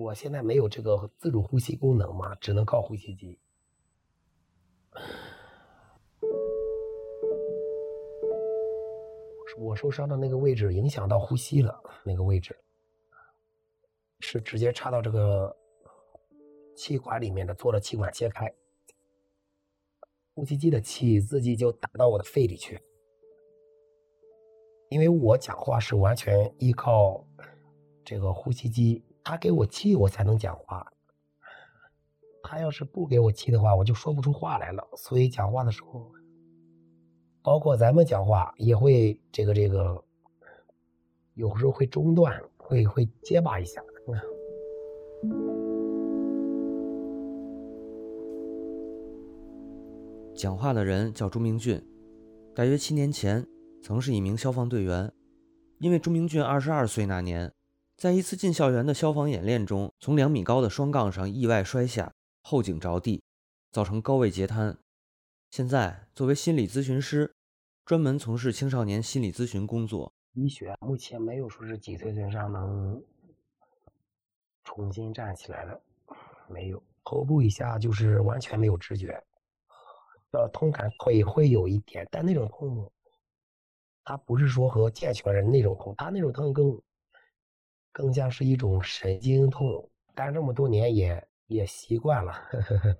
我现在没有这个自主呼吸功能嘛，只能靠呼吸机。我受伤的那个位置影响到呼吸了，那个位置是直接插到这个气管里面的，做了气管切开，呼吸机的气自己就打到我的肺里去。因为我讲话是完全依靠这个呼吸机，他给我气我才能讲话。他要是不给我气的话，我就说不出话来了。所以讲话的时候，包括咱们讲话也会这个这个，有时候会中断，会会结巴一下。讲话的人叫朱明俊，大约七年前。曾是一名消防队员，因为朱明俊二十二岁那年，在一次进校园的消防演练中，从两米高的双杠上意外摔下，后颈着地，造成高位截瘫。现在作为心理咨询师，专门从事青少年心理咨询工作。医学目前没有说是脊髓损伤能重新站起来的，没有。头部以下就是完全没有知觉，呃，痛感会会有一点，但那种痛。他不是说和健全人那种痛，他那种痛更更像是一种神经痛，但这么多年也也习惯了。呵呵呵